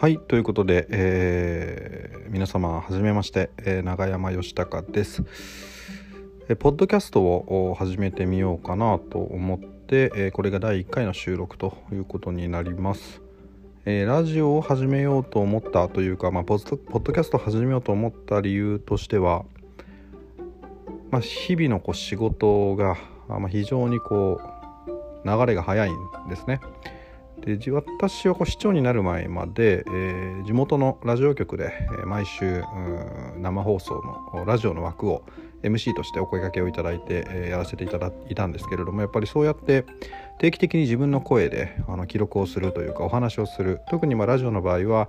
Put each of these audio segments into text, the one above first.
はいということで、えー、皆様はじめまして、えー、長山義孝です、えー、ポッドキャストを始めてみようかなと思って、え、これが第1回の収録ということになります、え、ラジオを始めようと思ったというか、まあ、ポッドキャストを始めようと思った理由としては、まあ、日々のこう仕事が、まあ、非常にこう流れが早いんですね。で私はこう市長になる前まで、えー、地元のラジオ局で、えー、毎週生放送のラジオの枠を MC としてお声掛けをいただいて、えー、やらせていただいたんですけれどもやっぱりそうやって定期的に自分の声であの記録をするというかお話をする。特にまあラジオの場合は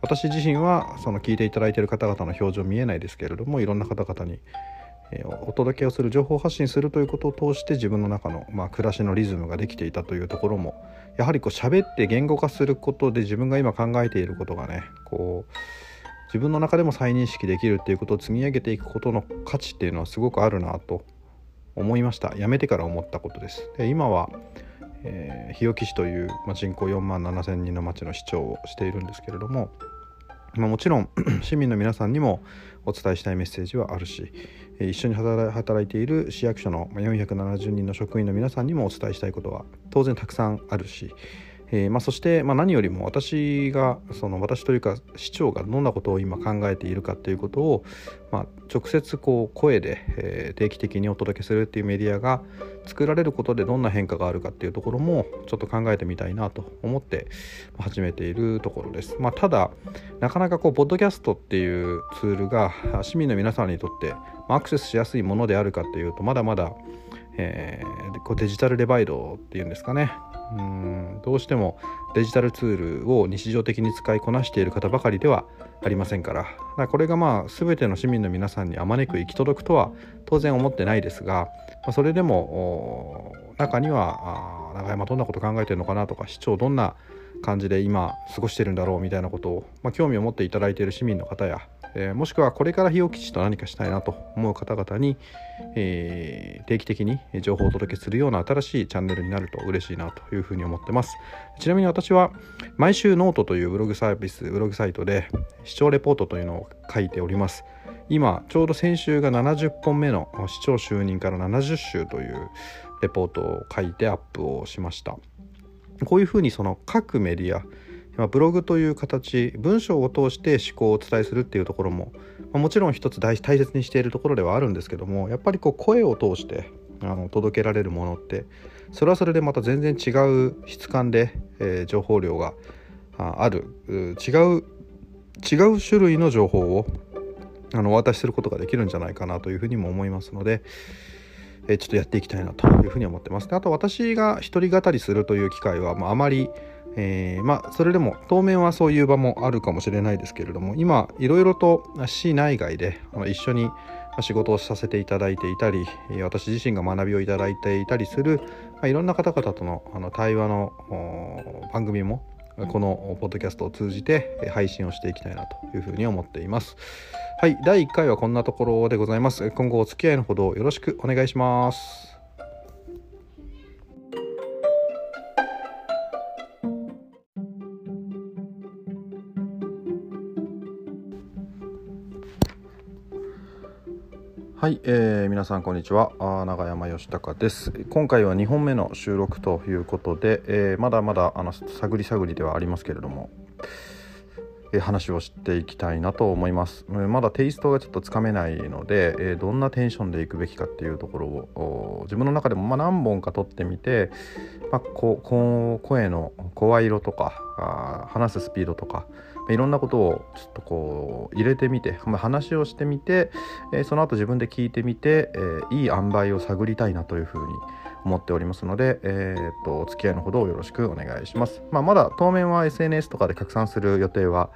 私自身はその聞いていただいている方々の表情見えないですけれどもいろんな方々にえお届けをする情報発信するということを通して自分の中の、まあ、暮らしのリズムができていたというところもやはりこう喋って言語化することで自分が今考えていることがねこう自分の中でも再認識できるっていうことを積み上げていくことの価値っていうのはすごくあるなと思いました。やめてから思ったことです。で今は、えー、日置市という、ま、人口4万7千人の町の市長をしているんですけれどもま、もちろん 市民の皆さんにもお伝えしたいメッセージはあるし一緒に働いている市役所の470人の職員の皆さんにもお伝えしたいことは当然たくさんあるしえー、まあ、そして、まあ、何よりも私がその私というか市長がどんなことを今考えているかということを、まあ、直接こう声で、えー、定期的にお届けするっていうメディアが作られることでどんな変化があるかっていうところもちょっと考えてみたいなと思って始めているところです。まあ、ただなかなかこうポッドキャストっていうツールが市民の皆さんにとってアクセスしやすいものであるかっていうとまだまだえー、こうデジタルデバイドっていうんですかねうんどうしてもデジタルツールを日常的に使いこなしている方ばかりではありませんから。これがまあ全ての市民の皆さんにあまねく行き届くとは当然思ってないですが、まあ、それでも中には長山どんなこと考えてるのかなとか市長どんな感じで今過ごしてるんだろうみたいなことを、まあ、興味を持っていただいている市民の方やえー、もしくはこれから日置基地と何かしたいなと思う方々に、えー、定期的に情報をお届けするような新しいチャンネルになると嬉しいなというふうに思ってます。ちなみに私は毎週ノートというブログサービスブログサイトで市長レポートというのを書いております。今ちょうど先週が70本目の市長就任から70週というレポートを書いてアップをしました。こういうふうにその各メディア、ブログという形文章を通して思考をお伝えするっていうところも、ま、もちろん一つ大大切にしているところではあるんですけどもやっぱりこう声を通してあの届けられるものってそれはそれでまた全然違う質感で、えー、情報量がある。違う違う種類の情報をあのお渡しすることができるんじゃないかなというふうにも思いますので、え、ちょっとやっていきたいなというふうに思ってます。であと私が一人語りするという機会は、まあ、あまりえー、まあそれでも当面はそういう場もあるかもしれないですけれども今いろいろと市内外で一緒に仕事をさせていただいていたり私自身が学びをいただいていたりする、まあ、いろんな方々とのあの対話の番組もこのポッドキャストを通じて配信をしていきたいなというふうに思っています。はい、第1回はこんなところでございます。今後お付き合いのほどよろしくお願いします。はい、えー、皆さんこんにちは。永山義孝です。今回は2本目の収録ということで、えー、まだまだあの探り探りではありますけれども、えー、話をしていきたいなと思います。まだテイストがちょっとつかめないので、えー、どんなテンションでいくべきかっていうところを自分の中でもま何本か撮ってみて、まあ、ここ声の声色とか話すスピードとかいろんなことをちょっとこう入れてみて、まあ、話をしてみて、えー、その後自分で聞いてみて、えー、いい塩梅を探りたいなというふうに思っておりますので、えー、っとお付き合いのほどよろしくお願いします。まあ、まだ当面は SNS とかで拡散する予定は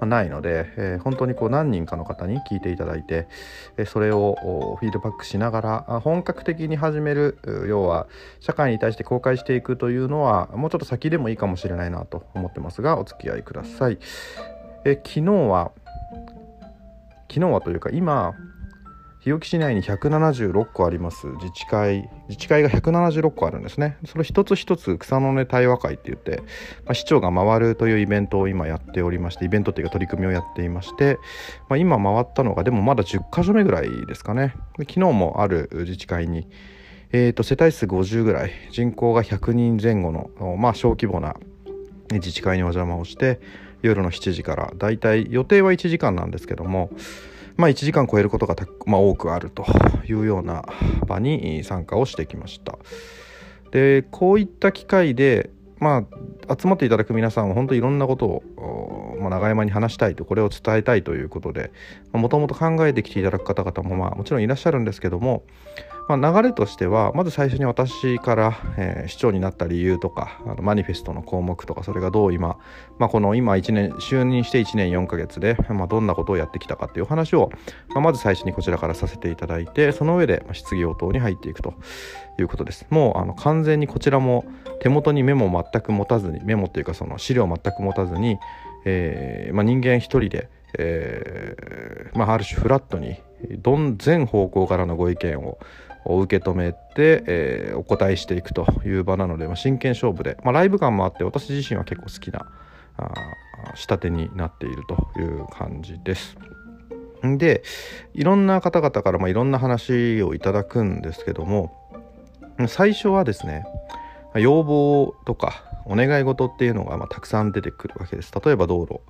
ないので、えー、本当にこう何人かの方に聞いていただいて、それをフィードバックしながら本格的に始める要は社会に対して公開していくというのはもうちょっと先でもいいかもしれないなと思ってますがお付き合いください。え昨日は昨日はというか今日置市内に176個あります。自治会自治会が176個あるんですね。それ一つ一つ草の根対話会って言って、まあ、市長が回るというイベントを今やっておりましてイベントっていうか取り組みをやっていまして、まあ、今回ったのがでもまだ10か所目ぐらいですかね。昨日もある自治会にえーと、世帯数50ぐらい人口が100人前後の、まあ、小規模な自治会にお邪魔をして夜の7時からだいたい予定は1時間なんですけどもまあ、1時間超えることがまあ、多くあるというような場に参加をしてきました。でこういった機会でまあ、集まっていただく皆さんは本当にいろんなことを、まあ、長山に話したいとこれを伝えたいということでもともと考えてきていただく方々も、まあ、もちろんいらっしゃるんですけどもまあ、流れとしてはまず最初に私から、えー、市長になった理由とかあのマニフェストの項目とかそれがどう今、まあ、この今1年就任して1年4ヶ月で、まあ、どんなことをやってきたかっていう話を、まあ、まず最初にこちらからさせていただいてその上で質疑応答に入っていくということです。もうあの完全にこちらも手元にメモ全く持たずにメモっていうかその資料全く持たずに、えーまあ、人間一人でえーまあ、ある種フラットにどん全方向からのご意見を受け止めて、えー、お答えしていくという場なので、まあ、真剣勝負で、まあ、ライブ感もあって私自身は結構好きなあ仕立てになっているという感じです。でいろんな方々から、まあ、いろんな話をいただくんですけども最初はですね要望とかお願い事っていうのがまあたくさん出てくるわけです。例えば道路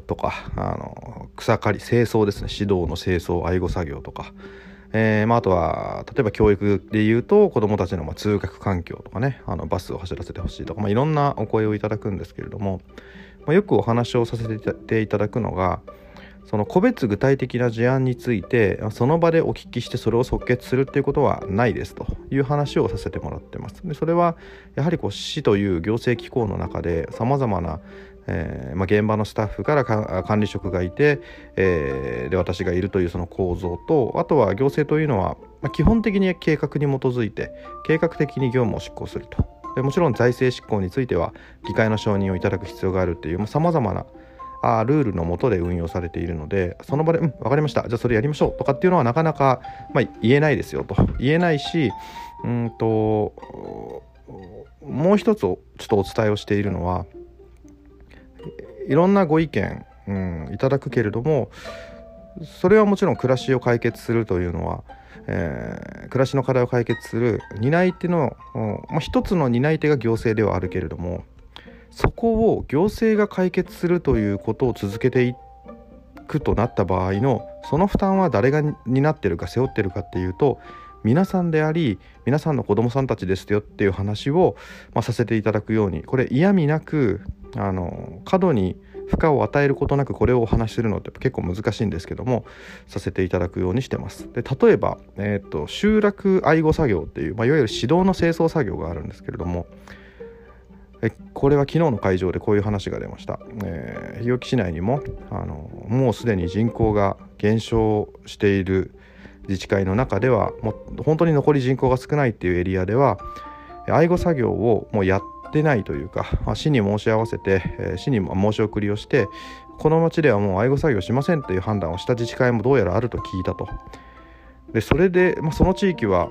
とかあの草刈り清掃ですね指導の清掃愛護作業とかえーまあ、あとは例えば教育でいうと子どもたちのま通学環境とかねあのバスを走らせてほしいとか、まあ、いろんなお声をいただくんですけれども、まあ、よくお話をさせていただくのがその個別具体的な事案についてその場でお聞きしてそれを即決するっていうことはないですという話をさせてもらってます。でそれはやはりこう市という行政機構の中でさまざまなえーまあ、現場のスタッフから管理職がいて、えー、で私がいるというその構造とあとは行政というのは、まあ、基本的に計画に基づいて計画的に業務を執行すると。でもちろん財政執行については議会の承認をいただく必要があるっていうさまざ、まなあルールのもとで運用されているのでその場で「うん分かりました。じゃあそれやりましょう」とかっていうのはなかなか、まあ、言えないですよと。言えないしうんともう一つちょっとお伝えをしているのはいろんなご意見、うん、いただくけれどもそれはもちろん暮らしを解決するというのは、えー、暮らしの課題を解決する担い手の、まあ、一つの担い手が行政ではあるけれどもそこを行政が解決するということを続けていくとなった場合のその負担は誰が担ってるか背負ってるかっていうと皆さんであり皆さんの子どもさんたちですよっていう話を、まあ、させていただくようにこれ嫌味なくあの過度に負荷を与えることなくこれをお話しするのって結構難しいんですけどもさせていただくようにしてます。で例えば、えーと、集落愛護作業っていう、まあ、いわゆる指導の清掃作業があるんですけれどもえこれは昨日の会場でこういう話が出ました、えー、日置市内にもあのもうすでに人口が減少している自治会の中ではもう本当に残り人口が少ないっていうエリアでは愛護作業をもうやってないというか市に申し合わせて、え市に申し送りをしてこの町ではもう愛護作業しませんという判断をした自治会もどうやらあると聞いたと。でそれで、まあ、その地域は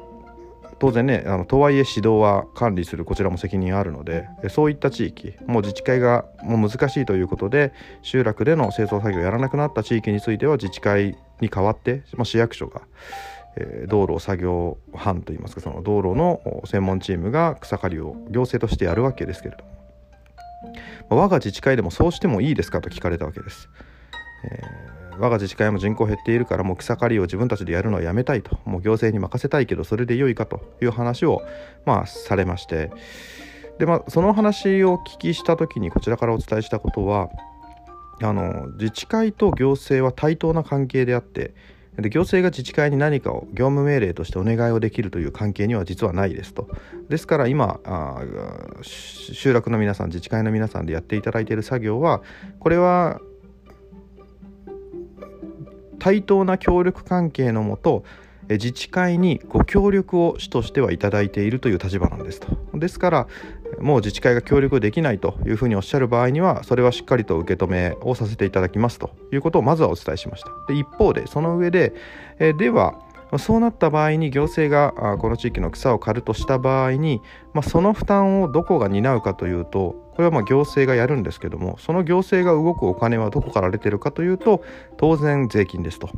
当然ねあのとはいえ指導は管理するこちらも責任あるのでそういった地域もう自治会がもう難しいということで集落での清掃作業をやらなくなった地域については自治会に代わって、まあ、市役所が、えー、道路作業班といいますかその道路の専門チームが草刈りを行政としてやるわけですけれども、まあ、我が自治会でもそうしてもいいですかと聞かれたわけです。えー我が自治会も人口減っているからもう草刈りを自分たちでやるのはやめたいと。もう行政に任せたいけどそれで良いかという話をまあされまして。でまあその話を聞きした時にこちらからお伝えしたことはあの自治会と行政は対等な関係であってで行政が自治会に何かを業務命令としてお願いをできるという関係には実はないですと。ですから今あ集落の皆さん自治会の皆さんでやっていただいている作業はこれは対等な協力関係のもと自治会にご協力を市としてはいただいているという立場なんですと。ですからもう自治会が協力できないというふうにおっしゃる場合にはそれはしっかりと受け止めをさせていただきますということをまずはお伝えしました。で一方でその上でえではそうなった場合に行政がこの地域の草を刈るとした場合に、まあ、その負担をどこが担うかというとこれはま行政がやるんですけどもその行政が動くお金はどこから出てるかというと当然税金ですと。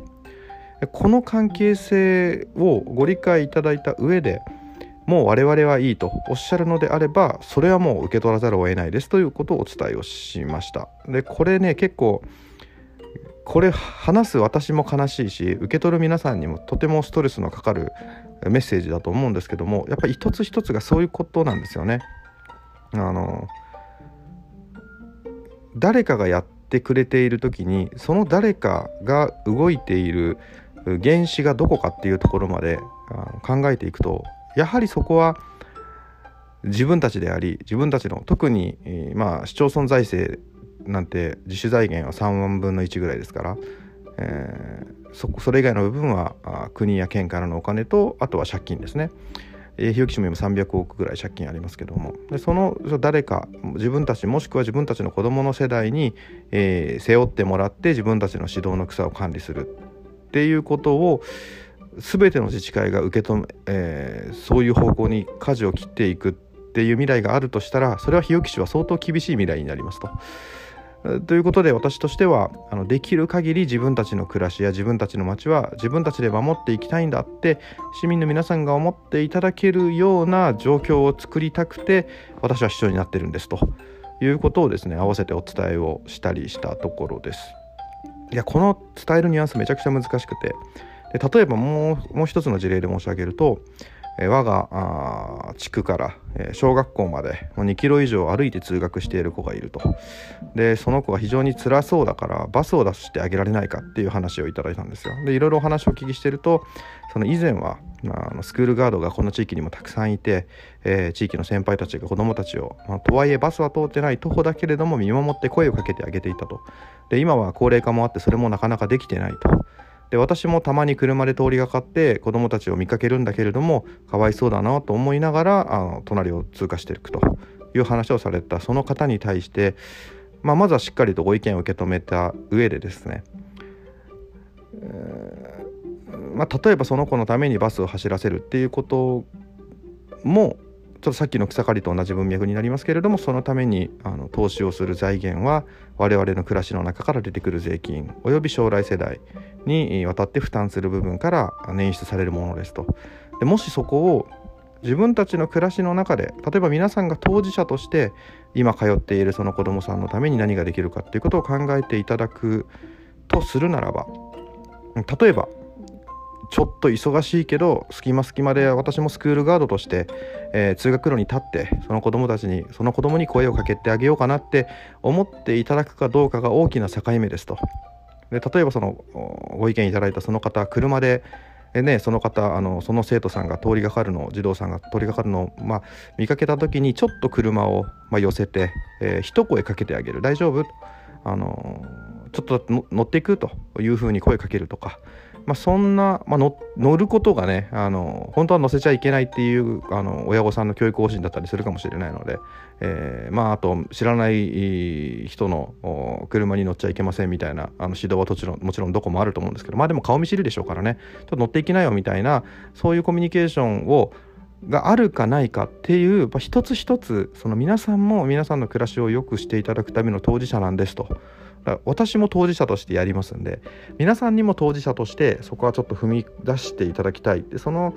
この関係性をご理解いただいた上でもう我々はいいとおっしゃるのであればそれはもう受け取らざるを得ないですということをお伝えをしましたでこれね結構これ話す私も悲しいし受け取る皆さんにもとてもストレスのかかるメッセージだと思うんですけどもやっぱり一つ一つがそういうことなんですよね。あの誰かがやってくれている時にその誰かが動いている原子がどこかっていうところまで考えていくとやはりそこは自分たちであり自分たちの特に、まあ、市町村財政なんて自主財源は3万分の1ぐらいですから、えー、そそれ以外の部分は国や県からのお金とあとは借金ですね。えー、日置市も今300億ぐらい借金ありますけどもでその誰か自分たちもしくは自分たちの子どもの世代に、えー、背負ってもらって自分たちの指導の草を管理するっていうことを全ての自治会が受け止め、えー、そういう方向に舵を切っていくっていう未来があるとしたらそれは日置市は相当厳しい未来になりますと。ということで私としてはあのできる限り自分たちの暮らしや自分たちの街は自分たちで守っていきたいんだって市民の皆さんが思っていただけるような状況を作りたくて私は市長になってるんですということをですね合わせてお伝えをしたりしたところです。いやこの伝えるニュアンスめちゃくちゃ難しくてで例えばもうもう一つの事例で申し上げるとえ我が地区から、え小学校まで2キロ以上歩いて通学している子がいると。でその子が非常に辛そうだからバスを出してあげられないかっていう話をいただいたんですよ。でいろいろお話をお聞きしてるとその以前は、まあ、スクールガードがこの地域にもたくさんいて、えー、地域の先輩たちが子どもたちを、まあ、とはいえバスは通ってない徒歩だけれども見守って声をかけてあげていたと。で今は高齢化もあってそれもなかなかできてないと。で私もたまに車で通りがかって子供たちを見かけるんだけれどもかわいそうだなと思いながらあの隣を通過していくという話をされたその方に対して、まあ、まずはしっかりとご意見を受け止めた上でですね、えー、まあ、例えばその子のためにバスを走らせるっていうこともちょっとさっきの草刈りと同じ文脈になりますけれどもそのためにあの投資をする財源は我々の暮らしの中から出てくる税金および将来世代にわたって負担する部分から捻出されるものですと。でもしそこを自分たちの暮らしの中で例えば皆さんが当事者として今通っているその子どもさんのために何ができるかっていうことを考えていただくとするならば例えばちょっと忙しいけど隙間隙間で私もスクールガードとして、えー、通学路に立ってその子供たちにその子供に声をかけてあげようかなって思っていただくかどうかが大きな境目ですと。で例えばそのご意見いただいたその方車でえね、その方あのその生徒さんが通りがかるの児童さんが通りがかるのを、まあ、見かけた時にちょっと車を、まあ、寄せて、えー、一声かけてあげる大丈夫？あのちょっと乗っていくというふうに声かけるとかまあ、そんな、まあ、乗ることがねあの本当は乗せちゃいけないっていうあの親御さんの教育方針だったりするかもしれないので、えー、まあ、あと知らない人の車に乗っちゃいけませんみたいなあの指導はもちろんもちろんどこもあると思うんですけどまあでも顔見知りでしょうからねちょっと乗っていきなよみたいなそういうコミュニケーションをがあるかないかっていう、まあ、一つ一つその皆さんも皆さんの暮らしを良くしていただくための当事者なんですと。私も当事者としてやりますんで皆さんにも当事者としてそこはちょっと踏み出していただきたいでその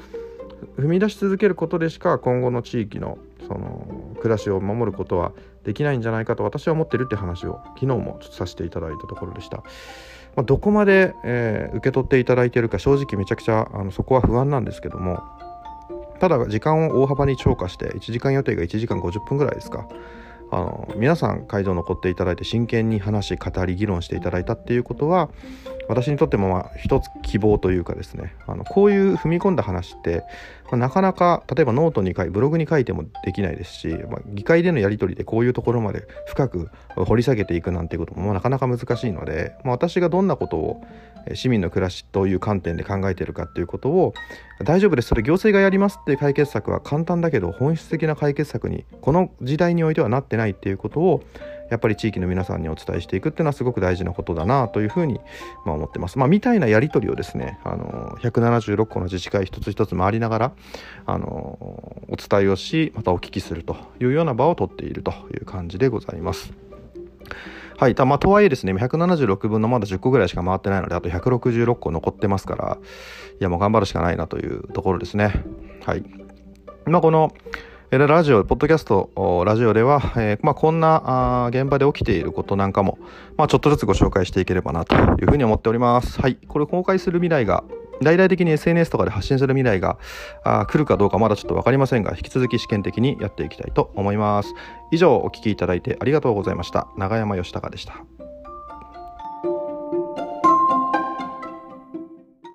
踏み出し続けることでしか今後の地域のその暮らしを守ることはできないんじゃないかと私は思ってるって話を昨日もちょっとさせていただいたところでした。まあ、どこまで、えー、受け取っていただいているか正直めちゃくちゃあのそこは不安なんですけどもただ時間を大幅に超過して1時間予定が1時間50分ぐらいですかあの皆さん会場残っていただいて真剣に話語り議論していただいたっていうことは私にとってもまあ一つ希望というかですね。あのこういう踏み込んだ話ってま、なかなか例えばノートに書いブログに書いてもできないですし、まあ、議会でのやり取りでこういうところまで深く掘り下げていくなんていうこともなかなか難しいので、まあ、私がどんなことを市民の暮らしという観点で考えているかっていうことを大丈夫です。それ行政がやりますっていう解決策は簡単だけど本質的な解決策にこの時代においてはなってないっていうことをやっぱり地域の皆さんにお伝えしていくっていうのはすごく大事なことだなというふうにま思ってます。まあ、みたいなやり取りをですねあの176個の自治会一つ一つ回りながらあのお伝えをしまたお聞きするというような場をとっているという感じでございます。はい。まあ、とはいえですね、176分のまだ10個ぐらいしか回ってないので、あと166個残ってますから、いや、もう頑張るしかないなというところですね。はい。まあ、この、ラジオ、ポッドキャスト、ラジオでは、えー、まあ、こんなあ現場で起きていることなんかも、まあ、ちょっとずつご紹介していければなというふうに思っております。はい。これ公開する未来が、大々的に SNS とかで発信する未来があ来るかどうかまだちょっと分かりませんが、引き続き試験的にやっていきたいと思います。以上、お聴きいただいてありがとうございました。長山義孝でした。